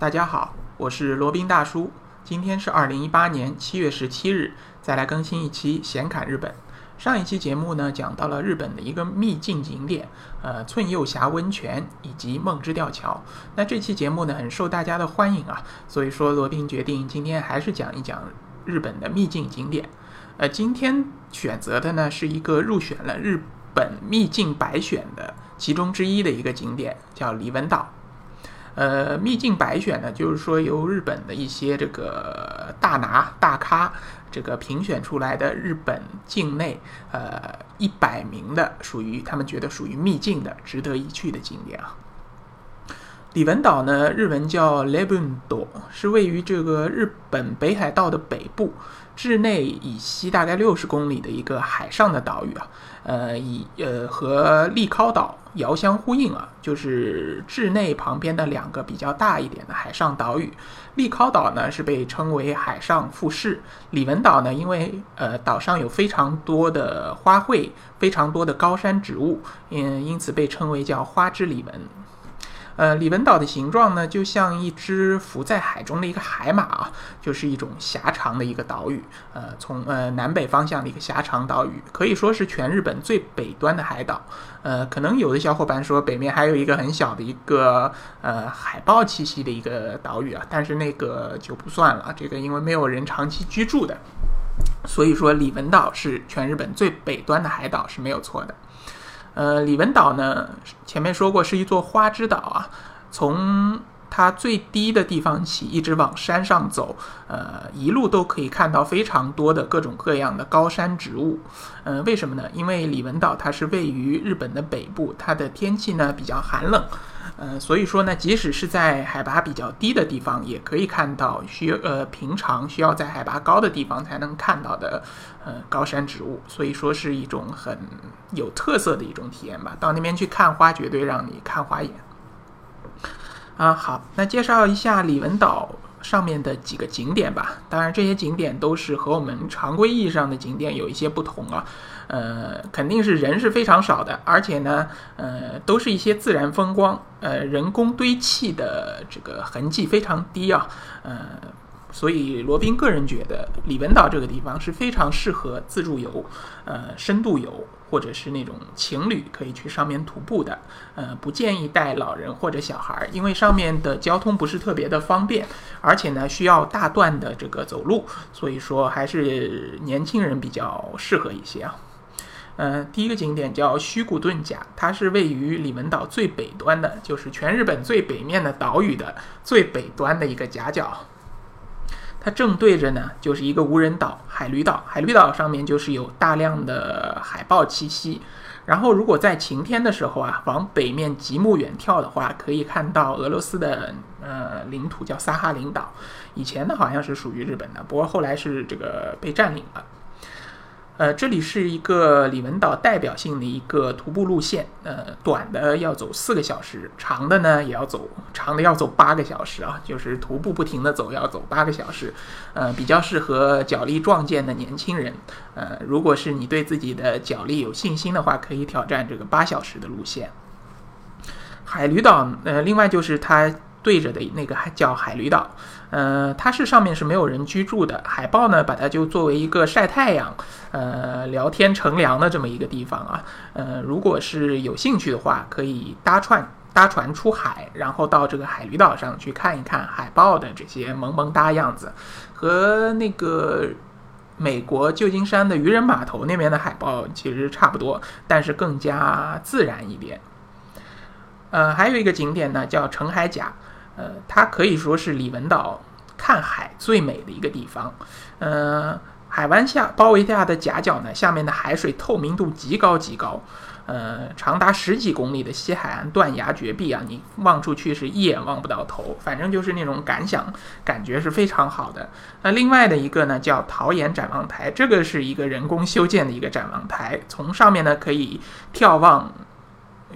大家好，我是罗宾大叔。今天是二零一八年七月十七日，再来更新一期闲侃日本。上一期节目呢，讲到了日本的一个秘境景点，呃，寸右峡温泉以及梦之吊桥。那这期节目呢，很受大家的欢迎啊，所以说罗宾决定今天还是讲一讲日本的秘境景点。呃，今天选择的呢，是一个入选了日本秘境百选的其中之一的一个景点，叫李文岛。呃，秘境百选呢，就是说由日本的一些这个大拿大咖这个评选出来的日本境内呃一百名的属于他们觉得属于秘境的值得一去的景点啊。李文岛呢，日文叫 Lebundo，是位于这个日本北海道的北部。市内以西大概六十公里的一个海上的岛屿啊，呃，以呃和利尻岛遥相呼应啊，就是市内旁边的两个比较大一点的海上岛屿。利尻岛呢是被称为海上富士，李文岛呢因为呃岛上有非常多的花卉，非常多的高山植物，嗯，因此被称为叫花之李文。呃，李文岛的形状呢，就像一只浮在海中的一个海马啊，就是一种狭长的一个岛屿。呃，从呃南北方向的一个狭长岛屿，可以说是全日本最北端的海岛。呃，可能有的小伙伴说北面还有一个很小的一个呃海豹栖息的一个岛屿啊，但是那个就不算了，这个因为没有人长期居住的，所以说李文岛是全日本最北端的海岛是没有错的。呃，李文岛呢，前面说过是一座花之岛啊。从它最低的地方起，一直往山上走，呃，一路都可以看到非常多的各种各样的高山植物。嗯，为什么呢？因为李文岛它是位于日本的北部，它的天气呢比较寒冷。呃，所以说呢，即使是在海拔比较低的地方，也可以看到需呃平常需要在海拔高的地方才能看到的呃高山植物，所以说是一种很有特色的一种体验吧。到那边去看花，绝对让你看花眼。啊，好，那介绍一下李文岛上面的几个景点吧。当然，这些景点都是和我们常规意义上的景点有一些不同啊。呃，肯定是人是非常少的，而且呢，呃，都是一些自然风光，呃，人工堆砌的这个痕迹非常低啊。呃，所以罗宾个人觉得李文岛这个地方是非常适合自助游，呃，深度游。或者是那种情侣可以去上面徒步的，呃，不建议带老人或者小孩，因为上面的交通不是特别的方便，而且呢需要大段的这个走路，所以说还是年轻人比较适合一些啊。嗯，第一个景点叫须古顿岬，它是位于里门岛最北端的，就是全日本最北面的岛屿的最北端的一个夹角。它正对着呢，就是一个无人岛——海驴岛。海驴岛上面就是有大量的海豹栖息。然后，如果在晴天的时候啊，往北面极目远眺的话，可以看到俄罗斯的呃领土，叫萨哈林岛。以前呢，好像是属于日本的，不过后来是这个被占领了。呃，这里是一个李文岛代表性的一个徒步路线。呃，短的要走四个小时，长的呢也要走，长的要走八个小时啊，就是徒步不停的走，要走八个小时。呃，比较适合脚力壮健的年轻人。呃，如果是你对自己的脚力有信心的话，可以挑战这个八小时的路线。海驴岛，呃，另外就是它。对着的那个叫海驴岛，呃，它是上面是没有人居住的。海豹呢，把它就作为一个晒太阳、呃，聊天乘凉的这么一个地方啊。呃，如果是有兴趣的话，可以搭船搭船出海，然后到这个海驴岛上去看一看海豹的这些萌萌哒样子，和那个美国旧金山的渔人码头那边的海豹其实差不多，但是更加自然一点。呃，还有一个景点呢，叫澄海甲。呃，它可以说是李文岛看海最美的一个地方。呃，海湾下包围下的夹角呢，下面的海水透明度极高极高。呃，长达十几公里的西海岸断崖绝壁啊，你望出去是一眼望不到头，反正就是那种感想，感觉是非常好的。那另外的一个呢，叫桃岩展望台，这个是一个人工修建的一个展望台，从上面呢可以眺望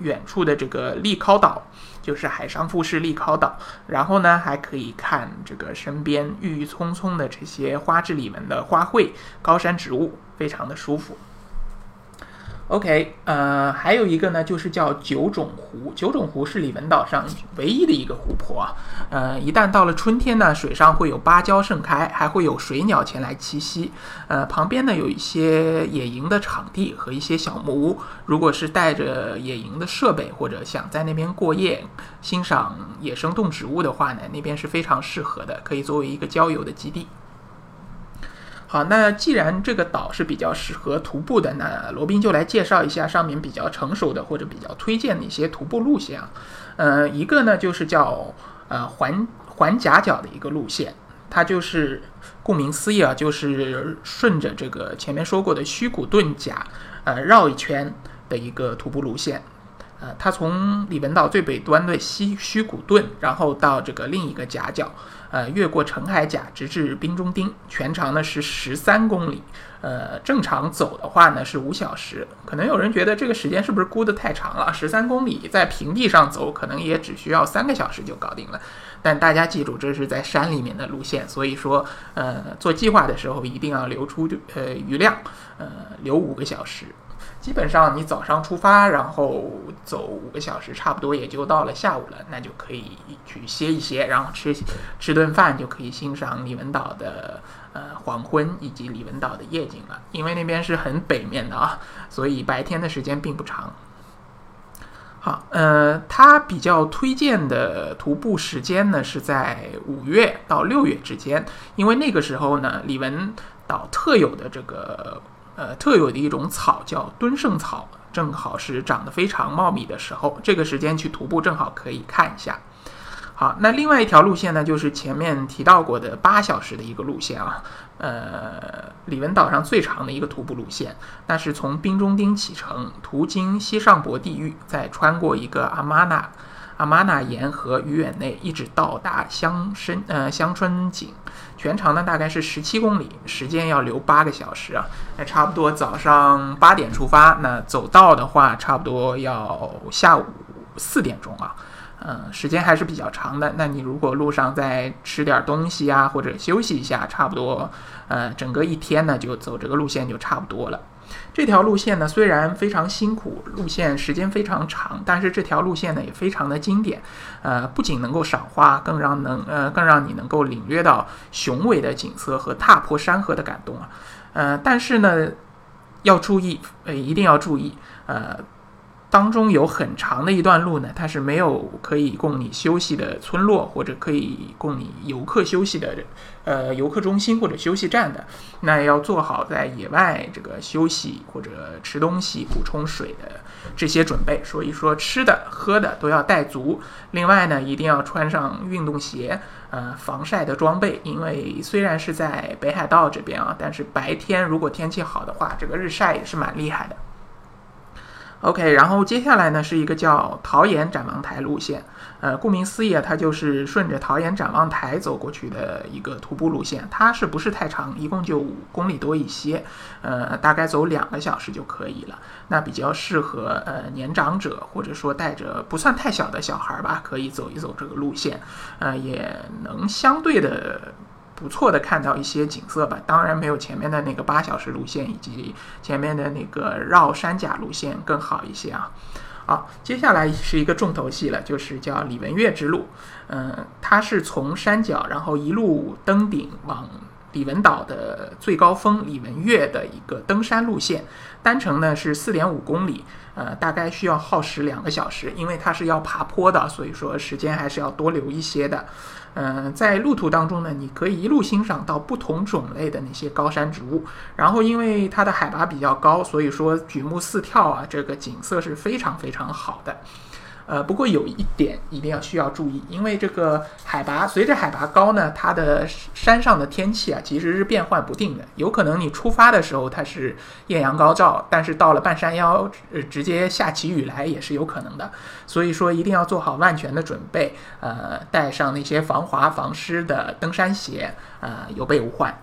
远处的这个利尻岛。就是海上富士利考岛，然后呢，还可以看这个身边郁郁葱葱的这些花之里面的花卉、高山植物，非常的舒服。OK，呃，还有一个呢，就是叫九种湖。九种湖是李文岛上唯一的一个湖泊。呃，一旦到了春天呢，水上会有芭蕉盛开，还会有水鸟前来栖息。呃，旁边呢有一些野营的场地和一些小木屋。如果是带着野营的设备或者想在那边过夜、欣赏野生动植物的话呢，那边是非常适合的，可以作为一个郊游的基地。好，那既然这个岛是比较适合徒步的，那罗宾就来介绍一下上面比较成熟的或者比较推荐的一些徒步路线啊。呃，一个呢就是叫呃环环夹角的一个路线，它就是顾名思义啊，就是顺着这个前面说过的虚古顿岬呃绕一圈的一个徒步路线。呃，它从里文岛最北端的西虚古顿，然后到这个另一个夹角。呃，越过澄海甲，直至冰中町，全长呢是十三公里。呃，正常走的话呢是五小时。可能有人觉得这个时间是不是估得太长了？十三公里在平地上走，可能也只需要三个小时就搞定了。但大家记住，这是在山里面的路线，所以说，呃，做计划的时候一定要留出呃余量，呃，留五个小时。基本上你早上出发，然后走五个小时，差不多也就到了下午了，那就可以去歇一歇，然后吃吃顿饭，就可以欣赏李文岛的呃黄昏以及李文岛的夜景了。因为那边是很北面的啊，所以白天的时间并不长。好，呃，他比较推荐的徒步时间呢是在五月到六月之间，因为那个时候呢，李文岛特有的这个。呃，特有的一种草叫敦盛草，正好是长得非常茂密的时候，这个时间去徒步正好可以看一下。好，那另外一条路线呢，就是前面提到过的八小时的一个路线啊，呃，李文岛上最长的一个徒步路线，那是从冰中町启程，途经西上博地域，再穿过一个阿玛纳。阿玛纳沿河鱼远内一直到达香深呃香春井，全长呢大概是十七公里，时间要留八个小时啊。那差不多早上八点出发，那走到的话差不多要下午四点钟啊。嗯，时间还是比较长的。那你如果路上再吃点东西啊，或者休息一下，差不多呃整个一天呢就走这个路线就差不多了。这条路线呢，虽然非常辛苦，路线时间非常长，但是这条路线呢也非常的经典。呃，不仅能够赏花，更让能呃更让你能够领略到雄伟的景色和踏破山河的感动啊。呃，但是呢，要注意，呃，一定要注意，呃。当中有很长的一段路呢，它是没有可以供你休息的村落，或者可以供你游客休息的，呃，游客中心或者休息站的。那要做好在野外这个休息或者吃东西、补充水的这些准备。所以说，吃的、喝的都要带足。另外呢，一定要穿上运动鞋，呃，防晒的装备。因为虽然是在北海道这边啊，但是白天如果天气好的话，这个日晒也是蛮厉害的。OK，然后接下来呢是一个叫桃岩展望台路线，呃，顾名思义啊，它就是顺着桃岩展望台走过去的一个徒步路线。它是不是太长？一共就五公里多一些，呃，大概走两个小时就可以了。那比较适合呃年长者或者说带着不算太小的小孩吧，可以走一走这个路线，呃，也能相对的。不错的，看到一些景色吧。当然没有前面的那个八小时路线以及前面的那个绕山甲路线更好一些啊。好，接下来是一个重头戏了，就是叫李文岳之路。嗯，它是从山脚，然后一路登顶往李文岛的最高峰李文岳的一个登山路线。单程呢是四点五公里，呃，大概需要耗时两个小时，因为它是要爬坡的，所以说时间还是要多留一些的。嗯，在路途当中呢，你可以一路欣赏到不同种类的那些高山植物，然后因为它的海拔比较高，所以说举目四眺啊，这个景色是非常非常好的。呃，不过有一点一定要需要注意，因为这个海拔随着海拔高呢，它的山上的天气啊其实是变幻不定的，有可能你出发的时候它是艳阳高照，但是到了半山腰，呃，直接下起雨来也是有可能的。所以说一定要做好万全的准备，呃，带上那些防滑防湿的登山鞋，呃，有备无患。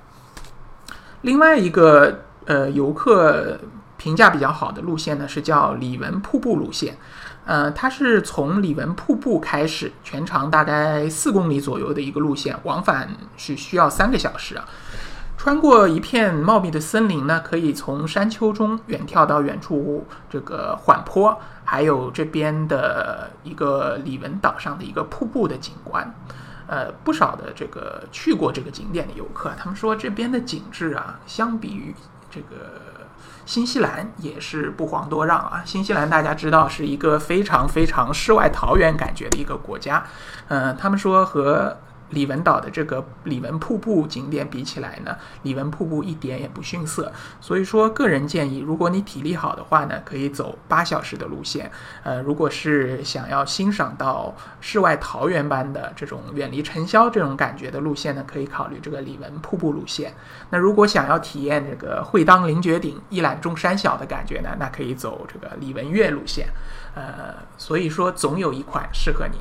另外一个呃游客评价比较好的路线呢，是叫李文瀑布路线。呃，它是从李文瀑布开始，全长大概四公里左右的一个路线，往返是需要三个小时啊。穿过一片茂密的森林呢，可以从山丘中远眺到远处这个缓坡，还有这边的一个李文岛上的一个瀑布的景观。呃，不少的这个去过这个景点的游客，他们说这边的景致啊，相比于这个新西兰也是不遑多让啊。新西兰大家知道是一个非常非常世外桃源感觉的一个国家，嗯，他们说和。李文岛的这个李文瀑布景点比起来呢，李文瀑布一点也不逊色。所以说，个人建议，如果你体力好的话呢，可以走八小时的路线。呃，如果是想要欣赏到世外桃源般的这种远离尘嚣这种感觉的路线呢，可以考虑这个李文瀑布路线。那如果想要体验这个会当凌绝顶，一览众山小的感觉呢，那可以走这个李文岳路线。呃，所以说总有一款适合你。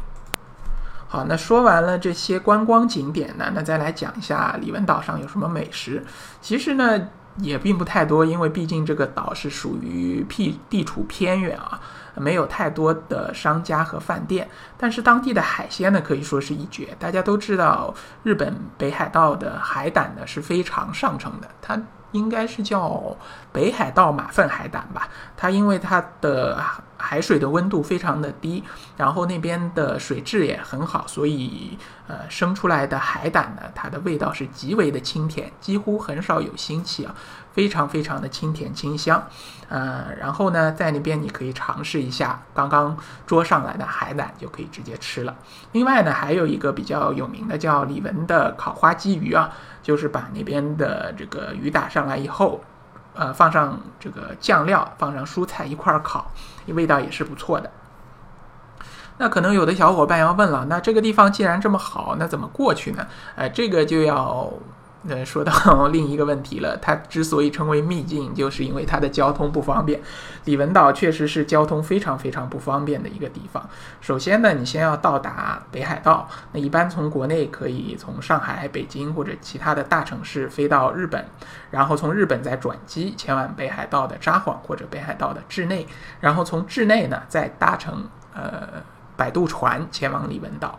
好，那说完了这些观光景点呢，那再来讲一下李文岛上有什么美食。其实呢，也并不太多，因为毕竟这个岛是属于僻地处偏远啊，没有太多的商家和饭店。但是当地的海鲜呢，可以说是一绝。大家都知道，日本北海道的海胆呢是非常上乘的，它应该是叫北海道马粪海胆吧？它因为它的海水的温度非常的低，然后那边的水质也很好，所以呃生出来的海胆呢，它的味道是极为的清甜，几乎很少有腥气啊，非常非常的清甜清香，呃，然后呢，在那边你可以尝试一下刚刚捉上来的海胆，就可以直接吃了。另外呢，还有一个比较有名的叫李文的烤花鲫鱼啊，就是把那边的这个鱼打上来以后。呃，放上这个酱料，放上蔬菜一块儿烤，味道也是不错的。那可能有的小伙伴要问了，那这个地方既然这么好，那怎么过去呢？呃，这个就要。呃，说到 另一个问题了，它之所以称为秘境，就是因为它的交通不方便。李文岛确实是交通非常非常不方便的一个地方。首先呢，你先要到达北海道，那一般从国内可以从上海、北京或者其他的大城市飞到日本，然后从日本再转机前往北海道的札幌或者北海道的稚内，然后从稚内呢再搭乘呃摆渡船前往李文岛。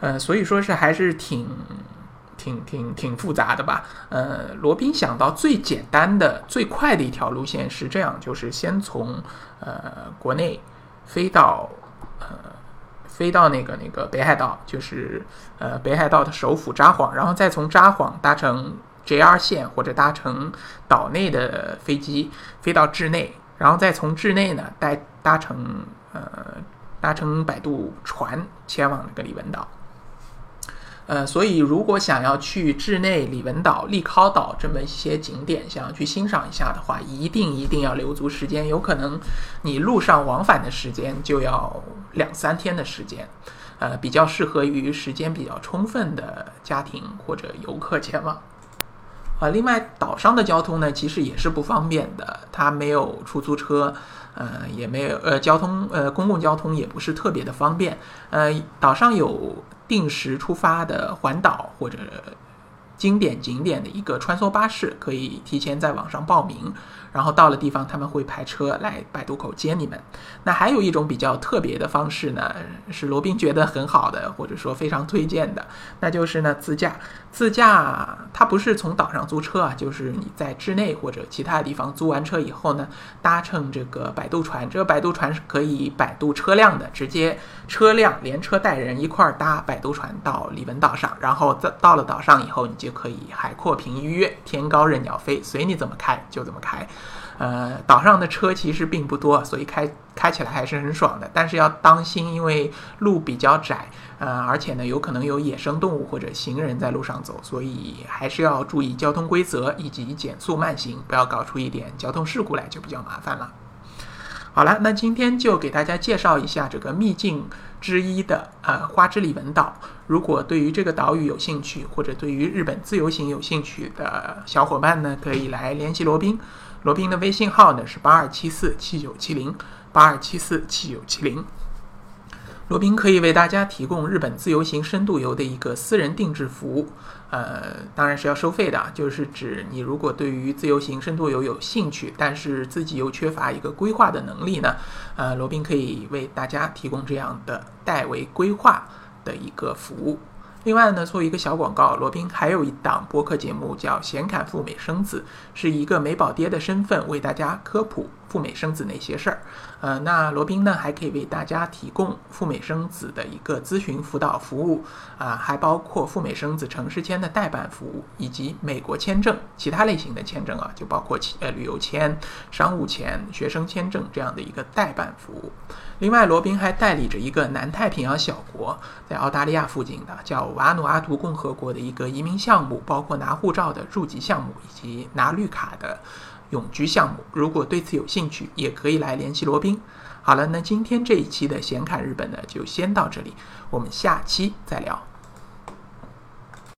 呃，所以说是还是挺。挺挺挺复杂的吧？呃，罗宾想到最简单的、最快的一条路线是这样：就是先从呃国内飞到呃飞到那个那个北海道，就是呃北海道的首府札幌，然后再从札幌搭乘 JR 线或者搭乘岛内的飞机飞到稚内，然后再从稚内呢带搭乘呃搭乘摆渡船前往那个李文岛。呃，所以如果想要去稚内、李文岛、利考岛这么一些景点，想要去欣赏一下的话，一定一定要留足时间。有可能你路上往返的时间就要两三天的时间，呃，比较适合于时间比较充分的家庭或者游客前往。啊，另外岛上的交通呢，其实也是不方便的，它没有出租车，呃，也没有呃交通呃公共交通也不是特别的方便。呃，岛上有。定时出发的环岛或者经典景点的一个穿梭巴士，可以提前在网上报名。然后到了地方，他们会派车来摆渡口接你们。那还有一种比较特别的方式呢，是罗宾觉得很好的，或者说非常推荐的，那就是呢自驾。自驾它不是从岛上租车啊，就是你在稚内或者其他地方租完车以后呢，搭乘这个摆渡船。这个摆渡船是可以摆渡车辆的，直接车辆连车带人一块儿搭摆渡船到李文岛上，然后到到了岛上以后，你就可以海阔凭鱼跃，天高任鸟飞，随你怎么开就怎么开。呃，岛上的车其实并不多，所以开开起来还是很爽的。但是要当心，因为路比较窄，呃，而且呢，有可能有野生动物或者行人在路上走，所以还是要注意交通规则以及减速慢行，不要搞出一点交通事故来，就比较麻烦了。好了，那今天就给大家介绍一下这个秘境之一的呃花之里文岛。如果对于这个岛屿有兴趣，或者对于日本自由行有兴趣的小伙伴呢，可以来联系罗宾。罗宾的微信号呢是八二七四七九七零八二七四七九七零。罗宾可以为大家提供日本自由行深度游的一个私人定制服务，呃，当然是要收费的，就是指你如果对于自由行深度游有兴趣，但是自己又缺乏一个规划的能力呢，呃，罗宾可以为大家提供这样的代为规划的一个服务。另外呢，做一个小广告，罗宾还有一档播客节目叫《闲侃赴美生子》，是一个美宝爹的身份为大家科普。赴美生子那些事儿。呃，那罗宾呢还可以为大家提供赴美生子的一个咨询辅导服务，啊，还包括赴美生子城市签的代办服务，以及美国签证其他类型的签证啊，就包括呃旅游签、商务签、学生签证这样的一个代办服务。另外，罗宾还代理着一个南太平洋小国，在澳大利亚附近的叫瓦努阿图共和国的一个移民项目，包括拿护照的入籍项目以及拿绿卡的永居项目。如果对此有兴趣，也可以来联系罗宾。好了，那今天这一期的闲侃日本呢，就先到这里，我们下期再聊。